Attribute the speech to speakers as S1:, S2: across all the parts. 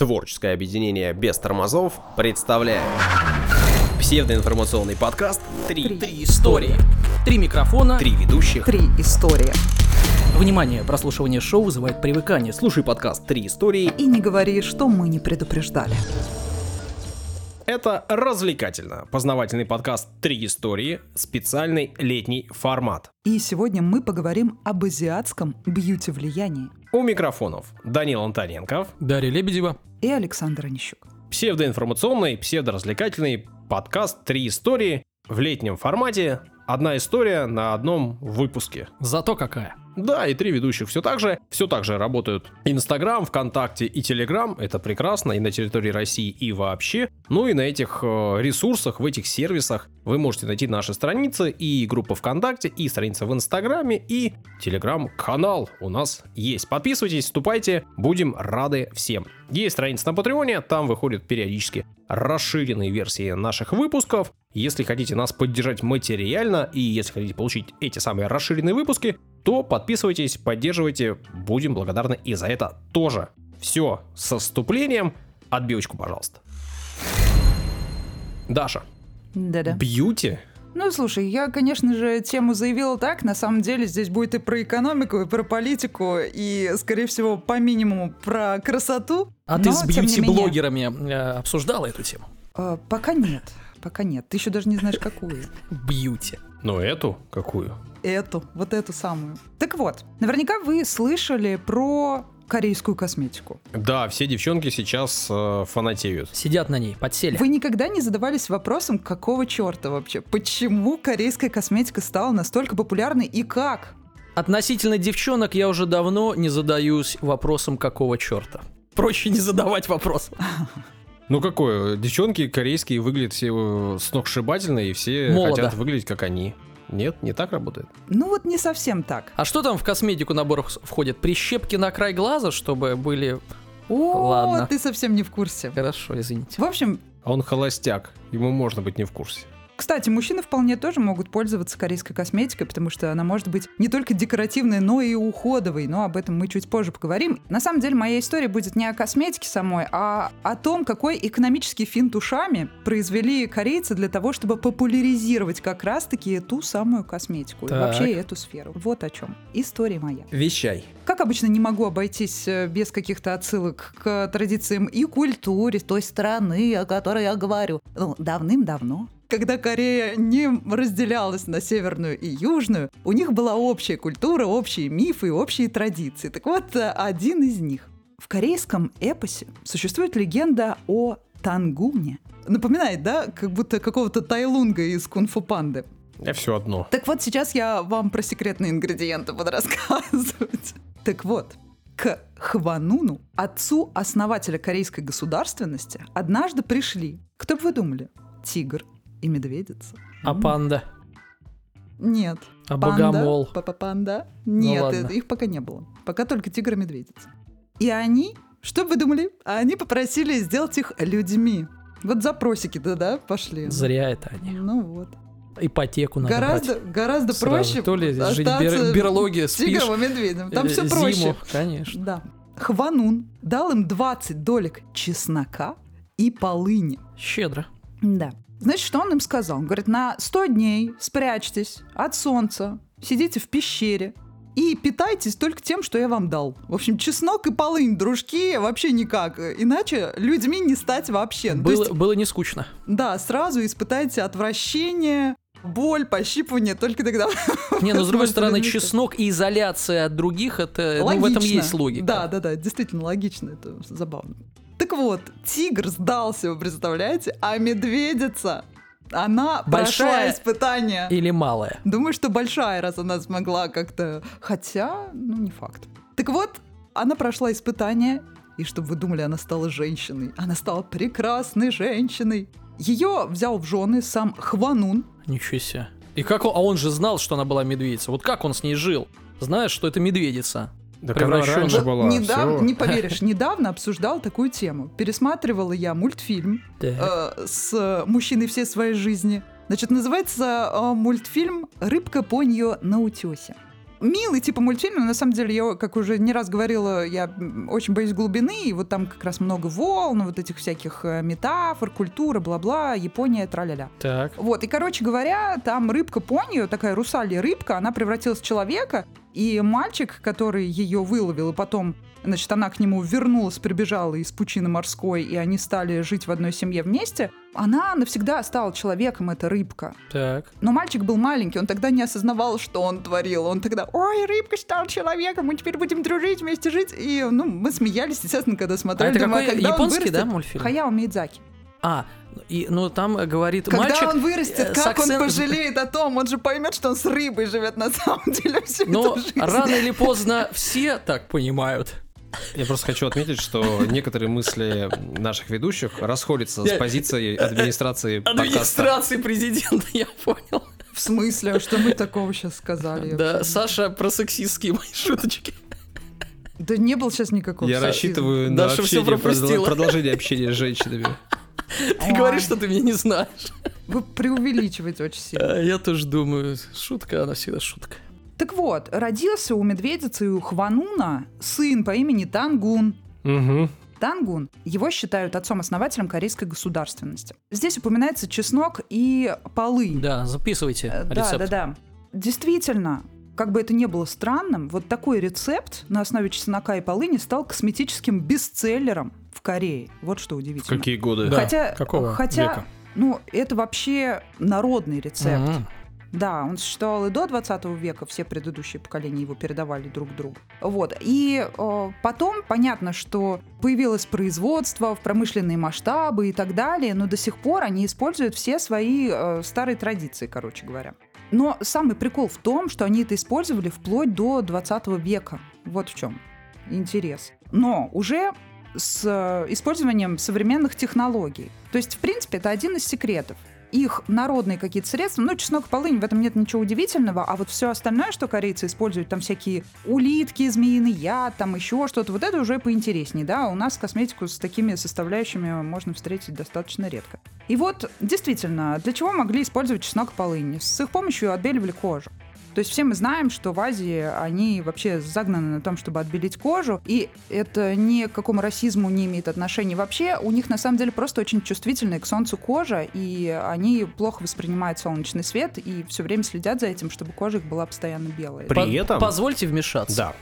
S1: Творческое объединение без тормозов представляет псевдоинформационный подкаст «Три,
S2: Три истории. Три микрофона.
S1: Три ведущих».
S3: Три истории.
S2: Внимание, прослушивание шоу вызывает привыкание. Слушай подкаст «Три истории».
S3: И не говори, что мы не предупреждали.
S1: Это развлекательно. Познавательный подкаст «Три истории», специальный летний формат.
S3: И сегодня мы поговорим об азиатском бьюти-влиянии.
S1: У микрофонов Данил Антоненков,
S2: Дарья Лебедева.
S3: И Александр Онищук.
S1: псевдоинформационный, псевдоразвлекательный подкаст «Три истории» в летнем формате. Одна история на одном выпуске.
S2: Зато какая.
S1: Да, и три ведущих все так же. Все так же работают Инстаграм, ВКонтакте и Телеграм. Это прекрасно и на территории России, и вообще. Ну и на этих э, ресурсах, в этих сервисах вы можете найти наши страницы и группа ВКонтакте, и страница в Инстаграме, и Телеграм-канал у нас есть. Подписывайтесь, вступайте, будем рады всем. Есть страница на Патреоне, там выходят периодически расширенные версии наших выпусков. Если хотите нас поддержать материально и если хотите получить эти самые расширенные выпуски, то подписывайтесь, поддерживайте, будем благодарны и за это тоже. Все, со вступлением, отбивочку, пожалуйста. Даша,
S3: Да-да.
S1: бьюти?
S3: Ну, слушай, я, конечно же, тему заявила так. На самом деле здесь будет и про экономику, и про политику, и, скорее всего, по минимуму про красоту.
S2: А ты
S3: Но,
S2: с
S3: не менее,
S2: бьюти-блогерами э, обсуждала эту тему?
S3: э, пока нет. Пока нет. Ты еще даже не знаешь, какую.
S2: Бьюти.
S1: Ну эту какую?
S3: Эту, вот эту самую. Так вот, наверняка вы слышали про корейскую косметику.
S1: Да, все девчонки сейчас э, фанатеют.
S2: Сидят на ней, подсели.
S3: Вы никогда не задавались вопросом, какого черта вообще? Почему корейская косметика стала настолько популярной и как?
S2: Относительно девчонок я уже давно не задаюсь вопросом, какого черта. Проще не задавать вопрос.
S1: Ну какое, девчонки корейские выглядят все э, сногсшибательно, и все
S2: Молодо.
S1: хотят выглядеть как они. Нет, не так работает.
S3: Ну вот не совсем так.
S2: А что там в косметику наборах входит? Прищепки на край глаза, чтобы были...
S3: О,
S2: Ладно.
S3: ты совсем не в курсе.
S2: Хорошо, извините.
S3: В общем,
S1: А он холостяк, ему можно быть не в курсе.
S3: Кстати, мужчины вполне тоже могут пользоваться корейской косметикой, потому что она может быть не только декоративной, но и уходовой. Но об этом мы чуть позже поговорим. На самом деле, моя история будет не о косметике самой, а о том, какой экономический финт ушами произвели корейцы для того, чтобы популяризировать как раз-таки ту самую косметику. И
S2: Так.
S3: вообще эту сферу. Вот о чем. История моя.
S1: Вещай.
S3: Как обычно, не могу обойтись э, без каких-то отсылок к традициям и культуре той страны, о которой я говорю. Ну, давным-давно. Когда Корея не разделялась на северную и южную, у них была общая культура, общие мифы и общие традиции. Так вот, э, один из них. В корейском эпосе существует легенда о Тангуне. Напоминает, да, как будто какого-то Тайлунга из Кунг-фу Панды.
S1: Я все одно.
S3: Так вот, сейчас я вам про секретные ингредиенты буду рассказывать. Так вот, к Хвануну, отцу основателя корейской государственности, однажды пришли, кто бы вы думали, тигр и медведица?
S2: А панда?
S3: Нет.
S2: А
S3: Панда?
S2: богомол?
S3: Папа панда? Нет, э, их пока не было. Пока только тигр и медведица. И они, что вы думали, они попросили сделать их людьми. Вот запросики-то, да, пошли.
S2: Зря это они.
S3: Ну вот.
S2: Ипотеку надо
S3: гораздо,
S2: брать.
S3: гораздо
S2: Сразу.
S3: проще
S2: То ли жить бер- берлоге,
S3: тигром и медведем. Там
S2: э,
S3: все
S2: зиму,
S3: проще.
S2: конечно.
S3: Да. Хванун дал им 20 долек чеснока и полыни.
S2: Щедро.
S3: Да. Значит, что он им сказал? Он говорит, на 100 дней спрячьтесь от солнца, сидите в пещере и питайтесь только тем, что я вам дал. В общем, чеснок и полынь, дружки, вообще никак. Иначе людьми не стать вообще. Ну, то
S2: Было,
S3: есть,
S2: было не скучно.
S3: да, сразу испытайте отвращение, боль, пощипывание, только тогда
S2: Не, но с другой стороны, чеснок и изоляция от других, это ну, в этом есть логика.
S3: Да, да, да, действительно логично, это забавно. Так вот, тигр сдался, вы представляете, а медведица, она
S2: Большая
S3: испытание.
S2: Или малая.
S3: Думаю, что большая, раз она смогла как-то... Хотя, ну, не факт. Так вот, она прошла испытание, и чтобы вы думали, она стала женщиной. Она стала прекрасной женщиной. Ее взял в жены сам Хванун,
S2: Ничего себе. И как он, а он же знал, что она была медведица. Вот как он с ней жил? Знаешь, что это медведица.
S1: Да раньше
S3: Вот
S1: была,
S3: недавно,
S1: всё.
S3: не поверишь, недавно обсуждал такую тему. Пересматривала я мультфильм э, с мужчиной всей своей жизни. Значит, называется э, мультфильм «Рыбка поньо на утесе». Милый типа мультфильм, но на самом деле я, как уже не раз говорила, я очень боюсь глубины, и вот там как раз много волн, вот этих всяких э, метафор, культура, бла-бла, Япония, тра-ля-ля.
S2: Так.
S3: Вот, и, короче говоря, там рыбка Понью, такая русалья рыбка, она превратилась в человека, и мальчик, который ее выловил, и потом, значит, она к нему вернулась, прибежала из пучины морской, и они стали жить в одной семье вместе, она навсегда стала человеком, эта рыбка.
S2: Так.
S3: Но мальчик был маленький, он тогда не осознавал, что он творил. Он тогда, ой, рыбка стала человеком, мы теперь будем дружить, вместе жить. И, ну, мы смеялись, естественно, когда
S2: А
S3: смотрели.
S2: это
S3: Думаю,
S2: какой
S3: когда он
S2: японский,
S3: вырастет-
S2: да, мультфильм?
S3: Хаяо Миядзаки.
S2: А, и, ну там э, говорит
S3: Когда
S2: мальчик...
S3: он вырастет,
S2: э,
S3: как он
S2: акцент-
S3: пожалеет о том, он же поймет, что он с рыбой живет на самом деле всю
S2: Но
S3: эту жизнь.
S2: рано или поздно все так понимают.
S1: Я просто хочу отметить, что некоторые мысли наших ведущих расходятся с позицией администрации.
S2: Администрации президента, я понял.
S3: В смысле, что мы такого сейчас сказали?
S2: Да? Саша про сексистские мои шуточки.
S3: Да не было сейчас никакого
S1: Я
S3: сексизма.
S1: рассчитываю на
S2: Даша
S1: общение, продол- продолжение общения с женщинами.
S2: Ты говоришь, что ты меня не знаешь.
S3: Вы преувеличиваете очень сильно.
S2: А, Я тоже думаю, шутка, она всегда шутка.
S3: Так вот, родился у медведицы и у Хвануна сын по имени Тангун.
S1: Угу.
S3: Тангун, его считают отцом-основателем корейской государственности. Здесь упоминается чеснок и полынь.
S2: Да, записывайте
S3: Э, Да,
S2: рецепт.
S3: да, да. Действительно, как бы это ни было странным, вот такой рецепт на основе чеснока и полыни стал косметическим бестселлером в Корее. Вот что удивительно.
S1: Какие годы?
S2: Да.
S3: хотя,
S2: какого
S3: хотя,
S2: века?
S3: ну, это вообще народный рецепт.
S2: Мгм.
S3: Да, он существовал и до 20 века, все предыдущие поколения его передавали друг другу. Вот. И э, потом понятно, что появилось производство в промышленные масштабы и так далее, но до сих пор они используют все свои э, старые традиции, короче говоря. Но самый прикол в том, что они это использовали вплоть до 20 века. Вот в чем интерес. Но уже с э, использованием современных технологий. То есть, в принципе, это один из секретов их народные какие-то средства, ну, чеснок, полынь, в этом нет ничего удивительного, а вот все остальное, что корейцы используют, там всякие улитки, змеиный яд, там еще что-то, вот это уже поинтереснее, да, у нас косметику с такими составляющими можно встретить достаточно редко. И вот, действительно, для чего могли использовать чеснок и полынь? С их помощью отбеливали кожу. То есть все мы знаем, что в Азии они вообще загнаны на том, чтобы отбелить кожу, и это ни к какому расизму не имеет отношения вообще. У них на самом деле просто очень чувствительная к солнцу кожа, и они плохо воспринимают солнечный свет и все время следят за этим, чтобы кожа их была постоянно белая.
S1: При
S2: По-
S1: этом-
S2: Позвольте вмешаться.
S1: Да.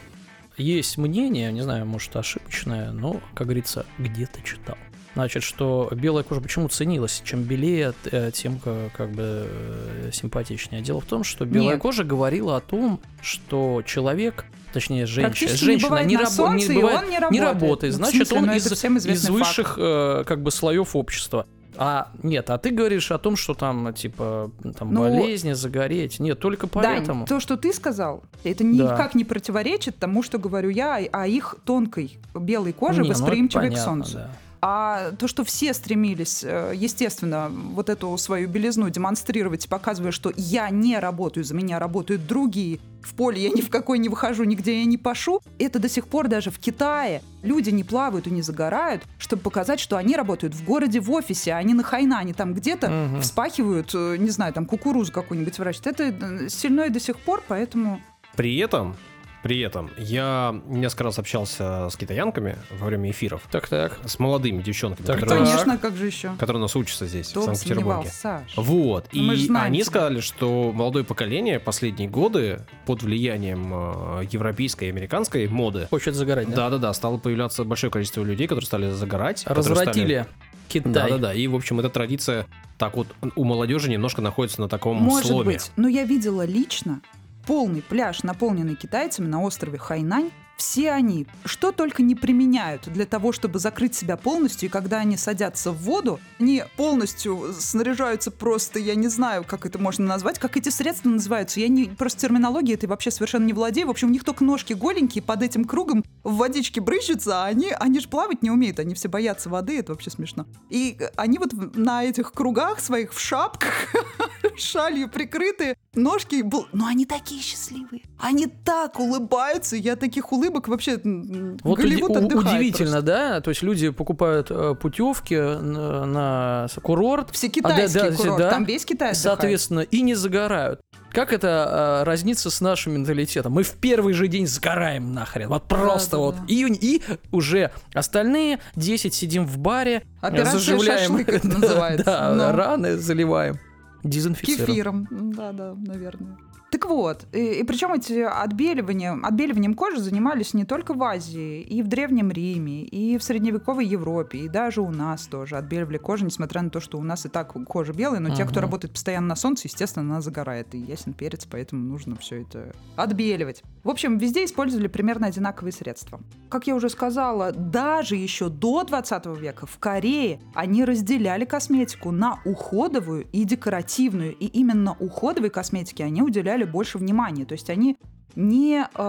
S2: Есть мнение, не знаю, может ошибочное, но, как говорится, где-то читал. Значит, что белая кожа почему ценилась? Чем белее, э, тем ка- как бы э, симпатичнее. Дело в том, что белая
S3: Нет.
S2: кожа говорила о том, что человек, точнее женщина,
S3: не
S2: женщина не,
S3: на
S2: рабо-
S3: солнце, и
S2: бывает-
S3: не
S2: не
S3: работает.
S2: работает.
S3: Ну,
S2: Значит,
S3: смысле,
S2: он
S3: ну,
S2: из, из
S3: факт.
S2: высших э, как бы слоев общества. А нет, а ты говоришь о том, что там типа там
S3: Ну,
S2: болезни, загореть. Нет, только поэтому.
S3: Дань, то, что ты сказал, это никак не противоречит тому, что говорю я, о их тонкой белой коже,
S2: Не, ну,
S3: восприимчивой к
S2: понятно,
S3: солнцу.
S2: да.
S3: А то, что все стремились, э, естественно, вот эту свою белизну демонстрировать, показывая, что я не работаю, за меня работают другие, в поле я ни в какой не выхожу, нигде я не пашу, это до сих пор даже в Китае люди не плавают и не загорают, чтобы показать, что они работают в городе, в офисе, а не на Хайнане, там где-то
S2: Мгм.
S3: вспахивают, э, не знаю, там кукурузу какую-нибудь выращивают. Это э, сильно и до сих пор, поэтому...
S1: При этом, при этом, я несколько раз общался с китаянками во время эфиров,
S2: Так, так.
S1: с молодыми девчонками,
S2: Так,
S1: которые.
S3: Конечно, как же еще?
S1: которые у нас учатся здесь,
S3: Кто
S1: в Санкт-Петербурге. Вот.
S3: Ну, мы
S1: и
S3: знаем
S1: они
S3: тебя.
S1: сказали, что молодое поколение последние годы под влиянием э, европейской и американской моды
S2: Хочет загорать, да?
S1: да-да-да, стало появляться большое количество людей, которые стали загорать.
S2: Развратили Китай.
S1: Да-да-да, и, в общем, эта традиция так вот у молодежи немножко находится на таком
S3: Может
S1: сломе.
S3: быть, но я видела лично полный пляж, наполненный китайцами на острове Хайнань. Все они что только не применяют для того, чтобы закрыть себя полностью, и когда они садятся в воду, они полностью снаряжаются просто, я не знаю, как это можно назвать, как эти средства называются. Я не просто терминологии этой вообще совершенно не владею. В общем, у них только ножки голенькие под этим кругом в водичке брызжутся, а они, они же плавать не умеют, они все боятся воды, это вообще смешно. И они вот на этих кругах своих в шапках шалью прикрытые, ножки, но они такие счастливые. Они так улыбаются, я таких улыбок вообще м,
S2: Вот
S3: Голливуд
S2: уди-
S3: отдыхает
S2: удивительно,
S3: просто.
S2: да? То есть люди покупают э, путевки на, на курорт,
S3: Все
S2: А, да,
S3: китайские
S2: да,
S3: курорты,
S2: да.
S3: там весь Китай отдыхает.
S2: соответственно, и не загорают. Как это э, разнится с нашим менталитетом? Мы в первый же день сгораем нахрен. Вот просто
S3: да,
S2: вот.
S3: да.
S2: И, и уже остальные 10 сидим в баре,
S3: Операция
S2: заживляем
S3: «Шашлык» это
S2: да,
S3: называется.
S2: да,
S3: Ну.
S2: раны заливаем. Дезинфицируем.
S3: Кефиром. Да-да, наверное. Так вот, и, причем эти отбеливанием, отбеливанием кожи занимались не только в Азии, и в Древнем Риме, и в средневековой Европе, и даже у нас тоже отбеливали кожу, несмотря на то, что у нас и так кожа белая, но те, кто работает постоянно на солнце, естественно, она загорает, и ясен перец, поэтому нужно все это отбеливать. В общем, везде использовали примерно одинаковые средства. Как я уже сказала, даже еще до 20 века в Корее они разделяли косметику на уходовую и декоративную. И именно уходовой косметике они уделяли больше внимания. То есть они не э,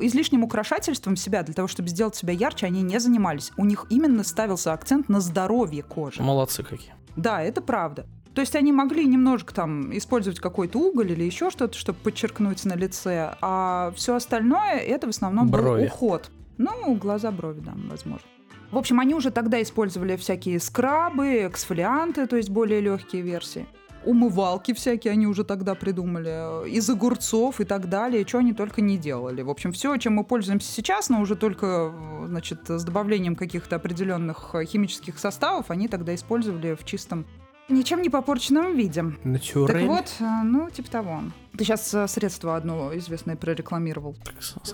S3: излишним украшательством себя для того, чтобы сделать себя ярче, они не занимались. У них именно ставился акцент на здоровье кожи.
S2: Молодцы какие.
S3: Да, это правда. То есть они могли немножко там использовать какой-то уголь или еще что-то, чтобы подчеркнуть на лице, а все остальное это в основном
S2: Брови.
S3: был уход. Ну, глаза, брови, да, возможно. В общем, они уже тогда использовали всякие скрабы, эксфолианты, то есть более легкие версии. Умывалки всякие они уже тогда придумали, э, из огурцов и так далее, что они только не делали. В общем, все, чем мы пользуемся сейчас, но уже только, э, значит, с добавлением каких-то определенных э, химических составов, они тогда использовали в чистом, ничем не попорченном виде. Так вот, э, ну, типа того. Ты сейчас средство одно известное прорекламировал.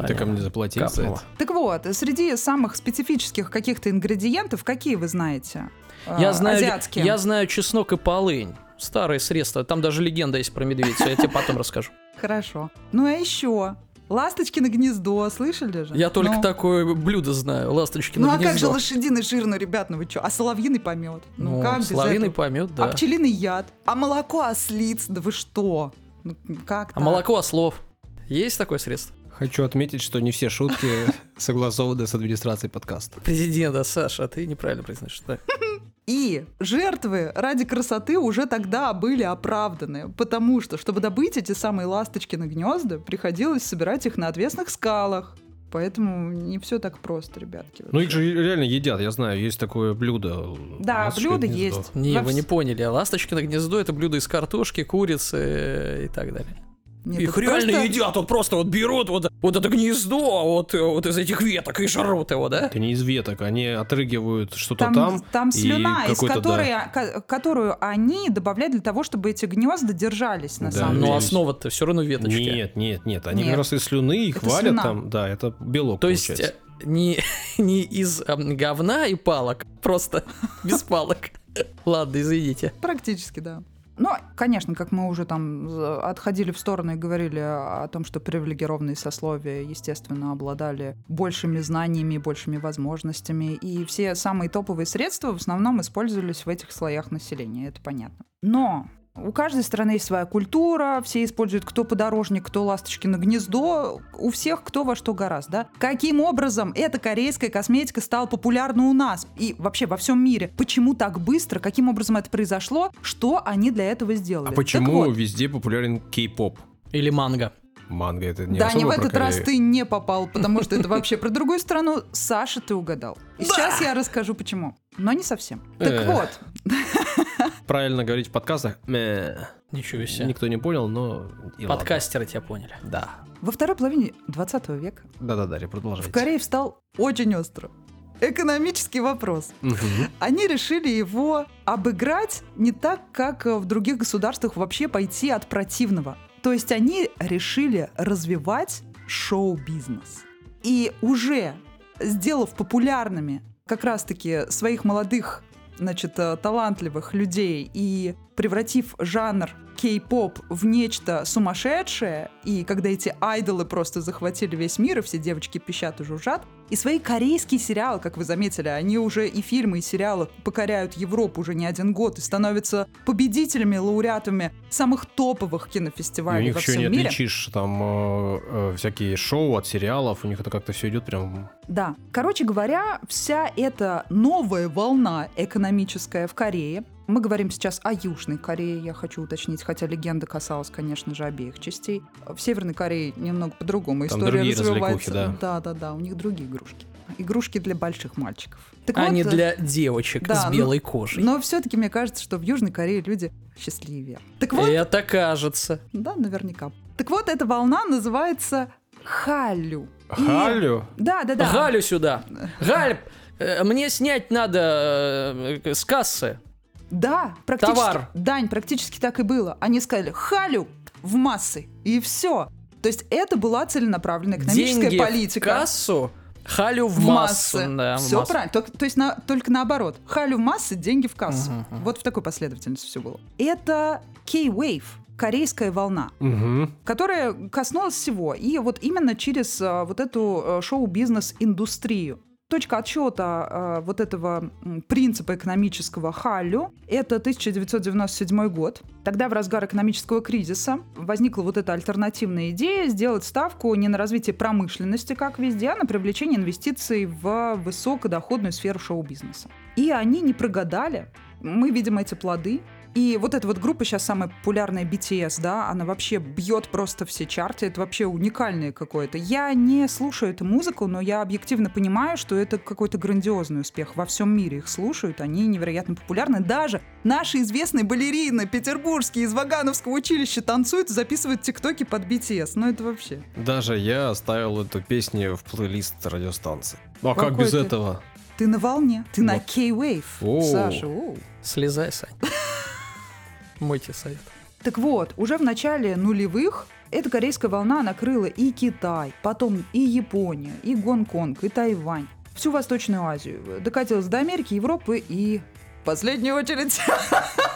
S1: Ты ко мне заплатил за это?
S3: Так вот, среди самых специфических каких-то ингредиентов, какие вы знаете? Э,
S2: Я знаю,
S3: Азиатские.
S2: я знаю чеснок и полынь. Старые средства. Там даже легенда есть про медведицу. Я тебе потом расскажу.
S3: Хорошо. Ну а еще? Ласточкино гнездо, слышали же?
S2: Я только
S3: Ну.
S2: такое блюдо знаю. Ласточки
S3: Ну
S2: на
S3: а как же
S2: гнездо.
S3: лошадиный жир, ну, ребят, ну вы что? А соловьиный помет? Ну,
S2: Ну,
S3: как без
S2: соловьиный
S3: этого?
S2: помет,
S3: А
S2: да.
S3: пчелиный яд? А молоко ослиц? Да вы что? Ну, как
S2: А молоко ослов. Есть такое средство?
S1: Хочу отметить, что не все шутки согласованы с администрацией подкаста.
S2: Президента, Саша, ты неправильно произносишь. Да.
S3: И жертвы ради красоты уже тогда были оправданы, потому что, чтобы добыть эти самые ласточки на гнезда, приходилось собирать их на отвесных скалах. Поэтому не все так просто, ребятки.
S1: Ну их же реально едят, я знаю, есть такое блюдо.
S3: Да,
S1: Ласточкино
S3: блюдо
S1: гнездо.
S3: есть.
S2: Не,
S3: Во
S2: вы
S3: вс-
S2: не поняли. Ласточкино гнездо это блюдо из картошки, курицы и так далее.
S3: Нет,
S2: Их реально
S3: просто-
S2: едят, вот просто вот берут вот, вот это гнездо вот, э, вот из этих веток и жрут его, да?
S1: Это не из веток, они отрыгивают что-то
S3: Там,
S1: там.
S3: там,
S1: и
S3: слюна, из
S1: да.
S3: которой, ко- которую они добавляют для того, чтобы эти гнезда держались на
S1: Да,
S3: самом
S1: ну,
S2: Но
S3: деле.
S1: есть-
S2: основа-то все равно веточки.
S1: Нет, нет, нет. Они
S3: Нет.
S1: как раз из слюны их
S3: Это
S1: валят
S3: слюна.
S1: там. Да, это белок
S2: То есть
S1: получается.
S2: э, не, не из эм, говна и палок, просто без палок. Ладно, извините.
S3: Практически, да. Но, конечно, как мы уже там отходили в сторону и говорили о том, что привилегированные сословия, естественно, обладали большими знаниями, большими возможностями, и все самые топовые средства в основном использовались в этих слоях населения, это понятно. Но у каждой страны есть своя культура, все используют кто подорожник, кто ласточки на гнездо, у всех кто во что гораздо, да? Каким образом эта корейская косметика стала популярна у нас и вообще во всем мире? Почему так быстро? Каким образом это произошло? Что они для этого сделали?
S1: А
S3: Так
S1: почему
S3: вот,
S1: везде популярен кей-поп?
S2: Или манго.
S1: Манго это не
S3: да, не в этот раз ты не попал, потому что это вообще про другую страну. Саша, ты угадал. И сейчас я расскажу, почему. Но не совсем. Так
S1: Эх.
S3: вот,
S1: Правильно говорить в подкастах.
S2: Ничего себе.
S1: Никто не понял, но...
S2: Подкастеры тебя поняли.
S1: Да.
S3: во второй половине 20 века
S1: Да-да, Дарья, продолжайте.
S3: в Корее встал очень остро экономический вопрос. Они решили его обыграть не так, как э, в других государствах вообще пойти от противного. То есть они решили развивать шоу-бизнес. И уже сделав популярными как раз-таки своих молодых, значит, э, талантливых людей и превратив жанр кей-поп в нечто сумасшедшее, и когда эти айдолы просто захватили весь мир, и все девочки пищат и жужжат, и свои корейские сериалы, как вы заметили, они уже и фильмы, и сериалы покоряют Европу уже не один год и становятся победителями, лауреатами самых топовых
S1: И у
S3: кинофестивалей
S1: них
S3: во
S1: еще
S3: всем
S1: не
S3: мире.
S1: отличишь там э, э, всякие шоу от сериалов, у них это как-то все идет прям...
S3: Да. Короче говоря, вся эта новая волна экономическая в Корее Мы говорим сейчас о Южной Корее, я хочу уточнить, хотя легенда касалась, конечно же, обеих частей. В Северной Корее немного по-другому
S1: Там
S3: история
S1: другие
S3: развивается.
S1: развлекухи,
S3: да, да, да, у них другие игрушки. Игрушки для больших мальчиков. Так
S2: А
S3: вот,
S2: не
S3: э,
S2: для девочек
S3: да,
S2: с
S3: ну,
S2: белой кожей.
S3: Но все-таки мне кажется, что в Южной Корее люди счастливее. Так вот,
S2: Это кажется.
S3: да, наверняка. Так вот, эта волна называется халю. И-
S1: Халю?
S3: Да, да, да.
S2: Галю сюда. Галь, э, мне снять надо э, с кассы.
S3: Да, практически.
S2: Товар.
S3: Дань, практически так и было. Они сказали халю в массы. И все. То есть это была целенаправленная экономическая
S2: Деньги
S3: политика.
S2: в кассу, халю в,
S3: в
S2: массу.
S3: массы.
S2: Да,
S3: все
S2: массу.
S3: правильно. Только- то есть на- только наоборот. Халю в массы, деньги в кассу.
S2: Мгм, мгм.
S3: Вот в такой последовательности все было. Это K-Wave, корейская волна.
S1: Угу.
S3: которая коснулась всего. И вот именно через а, вот эту а, шоу-бизнес-индустрию. Точка отсчета а, вот этого принципа экономического халю – это 1997 год. Тогда в разгар экономического кризиса возникла вот эта альтернативная идея сделать ставку не на развитие промышленности, как везде, а на привлечение инвестиций в высокодоходную сферу шоу-бизнеса. И они не прогадали. Мы видим эти плоды. И вот эта вот группа сейчас самая популярная BTS, да, она вообще бьет просто все чарты, это вообще уникальное какое-то. Я не слушаю эту музыку, но я объективно понимаю, что это какой-то грандиозный успех. Во всем мире их слушают, они невероятно популярны. Даже наши известные балерины петербургские из Вагановского училища танцуют и записывают тиктоки под BTS. Ну это вообще...
S1: Даже я оставил эту песню в плейлист радиостанции. Ну а как
S3: Какой
S1: без
S3: ты?
S1: этого?
S3: Ты на волне, ты на
S1: Вот.
S3: K-Wave. Саша. оу.
S2: Слезай, Сань. Мой тебе совет.
S3: Так вот, уже в начале нулевых эта корейская волна накрыла и Китай, потом и Японию, и Гонконг, и Тайвань, всю Восточную Азию. Докатилась до Америки, Европы и последнюю очередь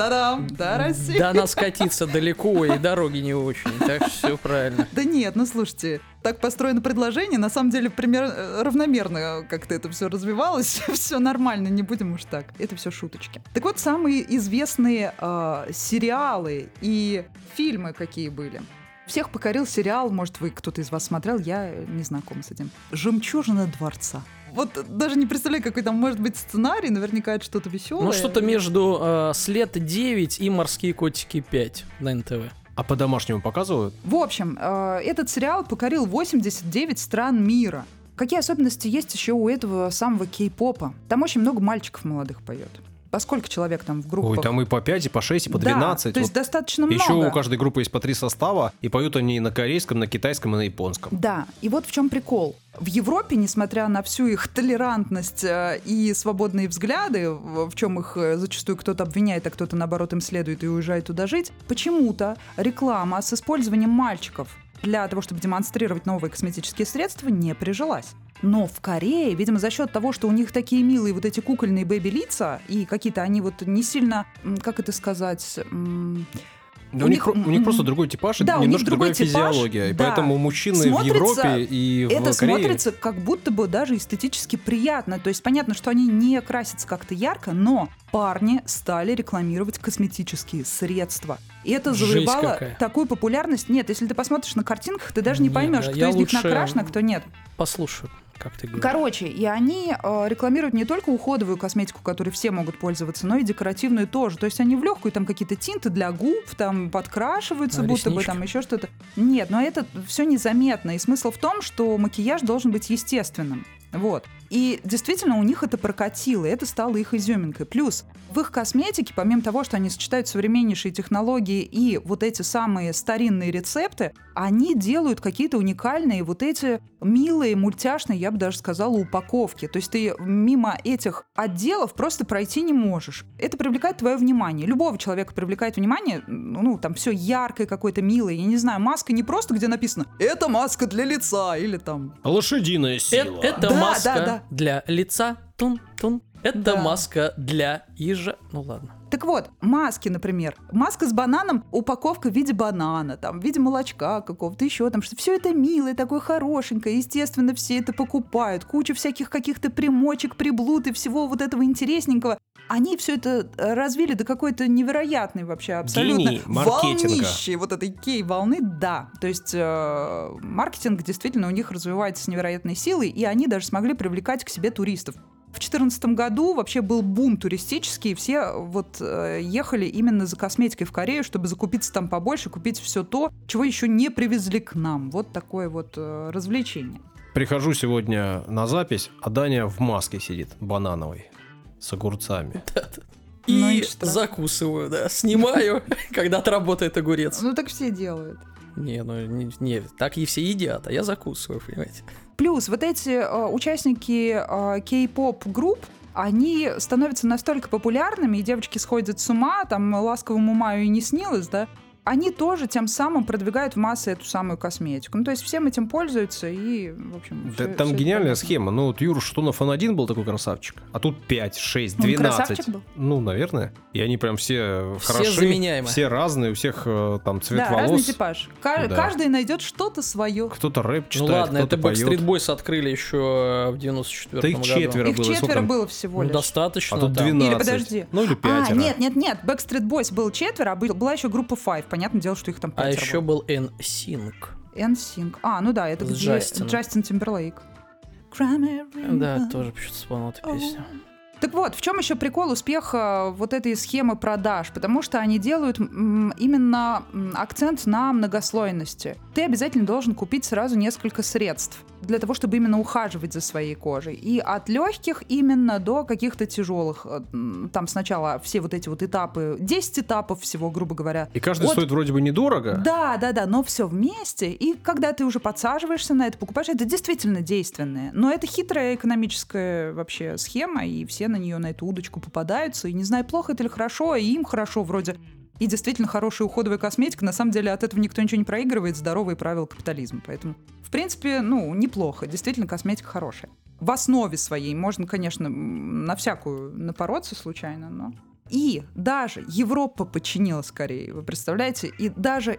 S3: Та-дам! До России!
S2: До нас катиться далеко и дороги не очень. Так что все правильно.
S3: Да нет, ну слушайте, так построено предложение, на самом деле примерно э, равномерно как-то это все развивалось, все нормально, не будем уж так, это все шуточки. Так вот, самые известные э, сериалы и фильмы какие были. Всех покорил сериал, может, вы кто-то из вас смотрел, я не знаком с этим. «Жемчужина дворца». Вот даже не представляю, какой там может быть сценарий, наверняка это что-то веселое.
S2: Ну, что-то между э, «След 9» и «Морские котики 5» на НТВ.
S1: А по-домашнему показывают?
S3: В общем, э, этот сериал покорил 89 стран мира. Какие особенности есть еще у этого самого кей-попа? Там очень много мальчиков молодых поет. По сколько человек там в группах?
S1: Ой, там и по 5, и по 6, и по
S3: Да,
S1: 12.
S3: то есть
S1: Вот
S3: достаточно
S1: Еще
S3: много.
S1: у каждой группы есть по три состава, и поют они на корейском, на китайском и на японском.
S3: Да, и вот в чем прикол. В Европе, несмотря на всю их толерантность э, и свободные взгляды, в в чем их э, зачастую кто-то обвиняет, а кто-то наоборот им следует и уезжает туда жить, почему-то реклама с использованием мальчиков для того, чтобы демонстрировать новые косметические средства, не прижилась. Но в Корее, видимо, за счет того, что у них такие милые вот эти кукольные бэби-лица, и какие-то они вот не сильно, как это сказать,
S1: Да
S3: У
S1: у, них,
S3: них,
S1: про- у них просто другой типаж,
S3: да, у них
S1: немножко другая
S3: типаж,
S1: физиология. И
S3: да.
S1: поэтому мужчины в
S3: Смотрится-
S1: Европе и в
S3: это
S1: Корее...
S3: смотрится как будто бы даже эстетически приятно. То есть понятно, что они не красятся как-то ярко, но парни стали рекламировать косметические средства. И это завоевало такую популярность. Нет, если ты посмотришь на картинках, ты даже не поймешь,
S2: да,
S3: кто из них накрашен, а кто нет.
S2: Послушаю, как ты говоришь.
S3: Короче, и они э, рекламируют не только уходовую косметику, которой все могут пользоваться, но и декоративную тоже. То есть они в легкую там какие-то тинты для губ, там подкрашиваются,
S2: А,
S3: будто бы
S2: реснички?
S3: там еще что-то. Нет, но это все незаметно. И смысл в том, что макияж должен быть естественным. Вот. И действительно у них это прокатило, и это стало их изюминкой. Плюс в их косметике, помимо того, что они сочетают современнейшие технологии и вот эти самые старинные рецепты, они делают какие-то уникальные вот эти милые, мультяшные, я бы даже сказала, упаковки. То есть ты мимо этих отделов просто пройти не можешь. Это привлекает твое внимание. Любого человека привлекает внимание, ну, там все яркое какое-то, милое. Я не знаю, маска не просто, где написано «Это маска для лица» или там
S1: Лошадиная
S2: Э-
S1: сила.
S2: Это
S3: Да,
S2: маска
S3: да, да.
S2: для лица. Тун-тун. Это
S3: Да.
S2: маска для ежа. Ну ладно.
S3: Так вот, маски, например. Маска с бананом, упаковка в виде банана, там, в виде молочка какого-то еще, там, что все это милое, такое хорошенькое, естественно, все это покупают. Куча всяких каких-то примочек, приблуд и всего вот этого интересненького. Они все это э, развили до какой-то невероятной вообще абсолютно
S1: Гений маркетинга.
S3: волнищей вот этой кей-волны, да. То есть э, маркетинг действительно у них развивается с невероятной силой, и они даже смогли привлекать к себе туристов. В 2014 году вообще был бум туристический, все вот э, ехали именно за косметикой в Корею, чтобы закупиться там побольше, купить все то, чего еще не привезли к нам. Вот такое вот э, развлечение.
S1: Прихожу сегодня на запись, а Даня в маске сидит, банановой, с огурцами.
S3: Ну
S2: И
S3: и что?
S2: закусываю, да. Снимаю, когда отработает огурец.
S3: Ну так все делают.
S2: Не, ну не, не, так и все едят, а я закусываю, понимаете.
S3: Плюс вот эти э, участники э, кей-поп групп, они становятся настолько популярными, и девочки сходят с ума, там ласковому маю и не снилось, да, они тоже тем самым продвигают в массы эту самую косметику. Ну, то есть всем этим пользуются и, в общем...
S1: Да
S3: всё-
S1: там
S3: это
S1: гениальная
S3: понятно.
S1: схема. Ну, вот Юра Штунов, он один был такой красавчик, а тут 5, 6,
S3: Он
S1: 12.
S3: красавчик был?
S1: Ну, наверное. И они прям все,
S2: Все
S1: хороши.
S2: заменяемы.
S1: Все разные, у всех э, там цвет
S3: Да, разный
S1: волос.
S3: типаж. Ка-
S1: Да.
S3: Каждый найдет что-то свое.
S1: Кто-то рэп
S2: Ну
S1: читает,
S2: ладно, это. Backstreet Boys открыли еще в 94
S1: Да их
S2: году.
S1: четверо.
S3: Их
S1: было, сколько
S3: четверо было всего
S2: Ну,
S3: лишь.
S2: достаточно.
S1: А тут
S2: там.
S1: 12.
S3: Или подожди.
S1: Ну, или
S3: А,
S1: пятеро.
S3: нет, нет, нет, Backstreet Boys был четверо, а был- была еще группа Five. Понятное дело, что их там
S2: А еще
S3: было.
S2: был NSYNC.
S3: NSYNC. А, ну да, это
S2: С
S3: где. Джастин Тимберлейк.
S2: Да, тоже почему-то вспомнил эту песню.
S3: Так вот, в чем еще прикол успеха вот этой схемы продаж? Потому что они делают именно акцент на многослойности. Ты обязательно должен купить сразу несколько средств для того, чтобы именно ухаживать за своей кожей. И от легких именно до каких-то тяжелых. Э, Там сначала все вот эти вот этапы, 10 этапов всего, грубо говоря.
S1: И каждый
S3: Вот.
S1: стоит вроде бы недорого.
S3: Да, да, да, но все вместе. И когда ты уже подсаживаешься на это, покупаешь, это действительно действенное. Но это хитрая экономическая вообще схема, и все на нее, на эту удочку попадаются. И не знаю, плохо это или хорошо, и им хорошо вроде. И действительно хорошая уходовая косметика. На самом деле от этого никто ничего не проигрывает. Здоровые правила капитализма. Поэтому, в принципе, ну, неплохо. Действительно, косметика хорошая. В основе своей можно, конечно, на всякую напороться случайно, но... И даже Европа подчинилась Корее, вы представляете? И даже,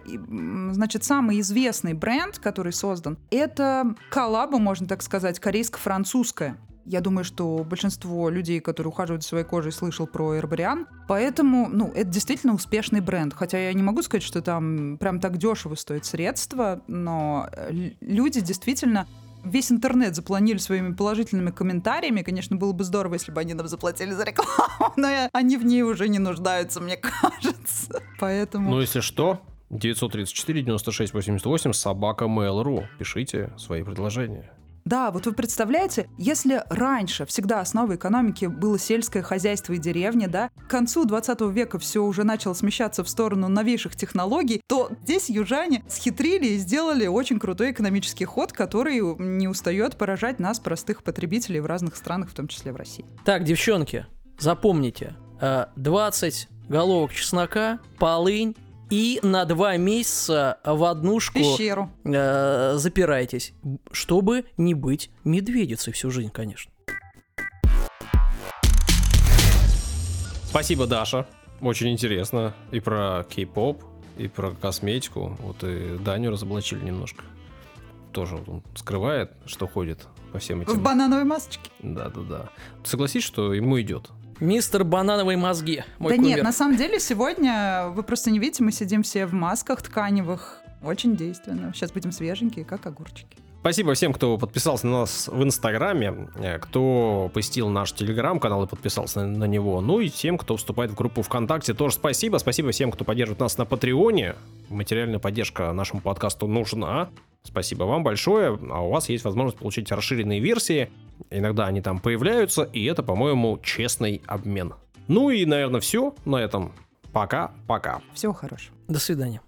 S3: значит, самый известный бренд, который создан, это коллаба, можно так сказать, корейско-французская. Я думаю, что большинство людей, которые ухаживают за своей кожей, слышал про Эрбариан. Поэтому, ну, это действительно успешный бренд. Хотя я не могу сказать, что там прям так дешево стоит средства, но э, люди действительно весь интернет запланили своими положительными комментариями. Конечно, было бы здорово, если бы они нам заплатили за рекламу, но они в ней уже не нуждаются, мне кажется. Поэтому...
S1: Ну, если что, 934 96 88 собака Mail.ru. Пишите свои предложения.
S3: Да, вот вы представляете, если раньше всегда основой экономики было сельское хозяйство и деревня, да, к концу 20 века все уже начало смещаться в сторону новейших технологий, то здесь южане схитрили и сделали очень крутой экономический ход, который не устает поражать нас, простых потребителей в разных странах, в том числе в России.
S2: Так, девчонки, запомните, э, 20 головок чеснока, полынь и на два месяца в однушку
S3: Пещеру.
S2: э, запирайтесь, чтобы не быть медведицей всю жизнь, конечно.
S1: Спасибо, Даша. Очень интересно. И про кей-поп, и про косметику. Вот и Даню разоблачили немножко. Тоже он скрывает, что ходит по всем
S3: В
S1: этим.
S3: банановой масочке.
S1: Да-да-да. Согласись, что ему идет.
S2: Мистер Банановые мозги, мой
S3: да
S2: кумир.
S3: нет, на самом деле сегодня, вы просто не видите, мы сидим все в масках тканевых. Очень действенно. Сейчас будем свеженькие, как огурчики.
S1: Спасибо всем, кто подписался на нас в Инстаграме, э, кто посетил наш Телеграм-канал и подписался на, на него, ну и тем, кто вступает в группу ВКонтакте, тоже спасибо. Спасибо всем, кто поддерживает нас на Патреоне. Материальная поддержка нашему подкасту нужна. Спасибо вам большое. А у вас есть возможность получить расширенные версии. Иногда они там появляются, и это, по-моему, честный обмен. Ну и, наверное, все на этом. Пока-пока.
S3: Всего хорошего.
S2: До свидания.